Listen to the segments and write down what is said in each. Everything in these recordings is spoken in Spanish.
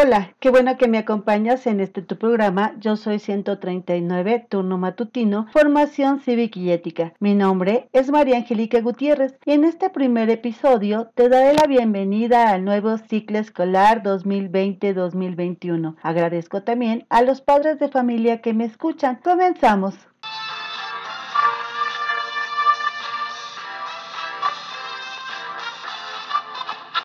Hola, qué bueno que me acompañas en este tu programa. Yo soy 139, turno matutino, formación cívica y ética. Mi nombre es María Angélica Gutiérrez y en este primer episodio te daré la bienvenida al nuevo ciclo escolar 2020-2021. Agradezco también a los padres de familia que me escuchan. Comenzamos.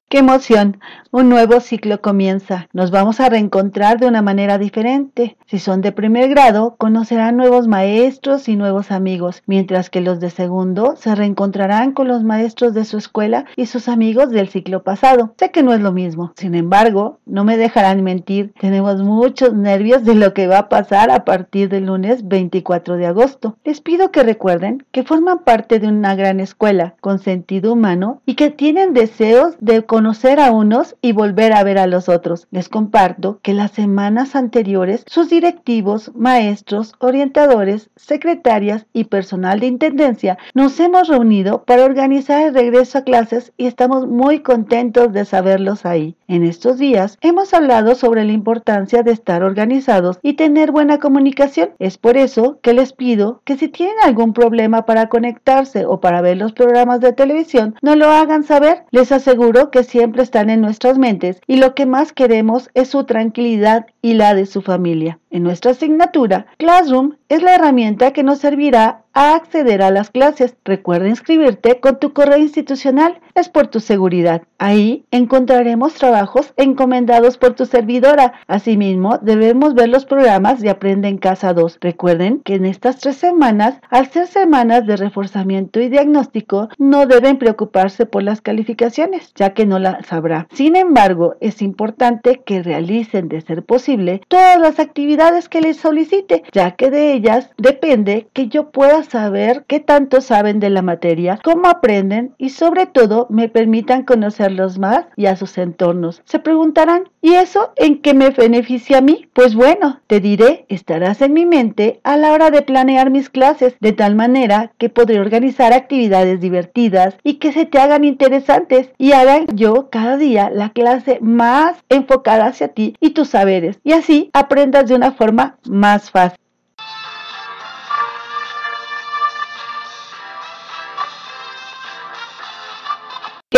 ¡Qué emoción! Un nuevo ciclo comienza. Nos vamos a reencontrar de una manera diferente. Si son de primer grado, conocerán nuevos maestros y nuevos amigos, mientras que los de segundo se reencontrarán con los maestros de su escuela y sus amigos del ciclo pasado. Sé que no es lo mismo. Sin embargo, no me dejarán mentir. Tenemos muchos nervios de lo que va a pasar a partir del lunes 24 de agosto. Les pido que recuerden que forman parte de una gran escuela con sentido humano y que tienen deseos de conocer a unos y volver a ver a los otros. Les comparto que las semanas anteriores sus directivos, maestros, orientadores, secretarias y personal de intendencia nos hemos reunido para organizar el regreso a clases y estamos muy contentos de saberlos ahí. En estos días hemos hablado sobre la importancia de estar organizados y tener buena comunicación. Es por eso que les pido que si tienen algún problema para conectarse o para ver los programas de televisión, no lo hagan saber. Les aseguro que siempre están en mentes y lo que más queremos es su tranquilidad y la de su familia. En nuestra asignatura, Classroom es la herramienta que nos servirá a acceder a las clases. Recuerda inscribirte con tu correo institucional, es por tu seguridad. Ahí encontraremos trabajos encomendados por tu servidora. Asimismo, debemos ver los programas de Aprende en Casa 2. Recuerden que en estas tres semanas, al ser semanas de reforzamiento y diagnóstico, no deben preocuparse por las calificaciones, ya que no las habrá. Sin embargo, es importante que realicen, de ser posible, todas las actividades que les solicite, ya que de ellas depende que yo pueda saber qué tanto saben de la materia, cómo aprenden y sobre todo me permitan conocerlos más y a sus entornos. Se preguntarán, ¿y eso en qué me beneficia a mí? Pues bueno, te diré, estarás en mi mente a la hora de planear mis clases, de tal manera que podré organizar actividades divertidas y que se te hagan interesantes y hagan yo cada día la clase más enfocada hacia ti y tus saberes y así aprendas de una forma más fácil.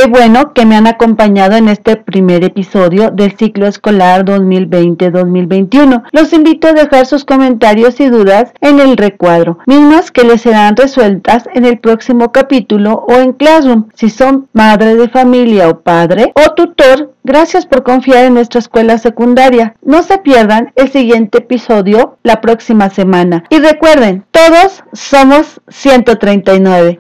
Bueno que me han acompañado en este primer episodio del ciclo escolar 2020-2021. Los invito a dejar sus comentarios y dudas en el recuadro, mismas que les serán resueltas en el próximo capítulo o en Classroom. Si son madre de familia o padre o tutor, gracias por confiar en nuestra escuela secundaria. No se pierdan el siguiente episodio la próxima semana. Y recuerden, todos somos 139.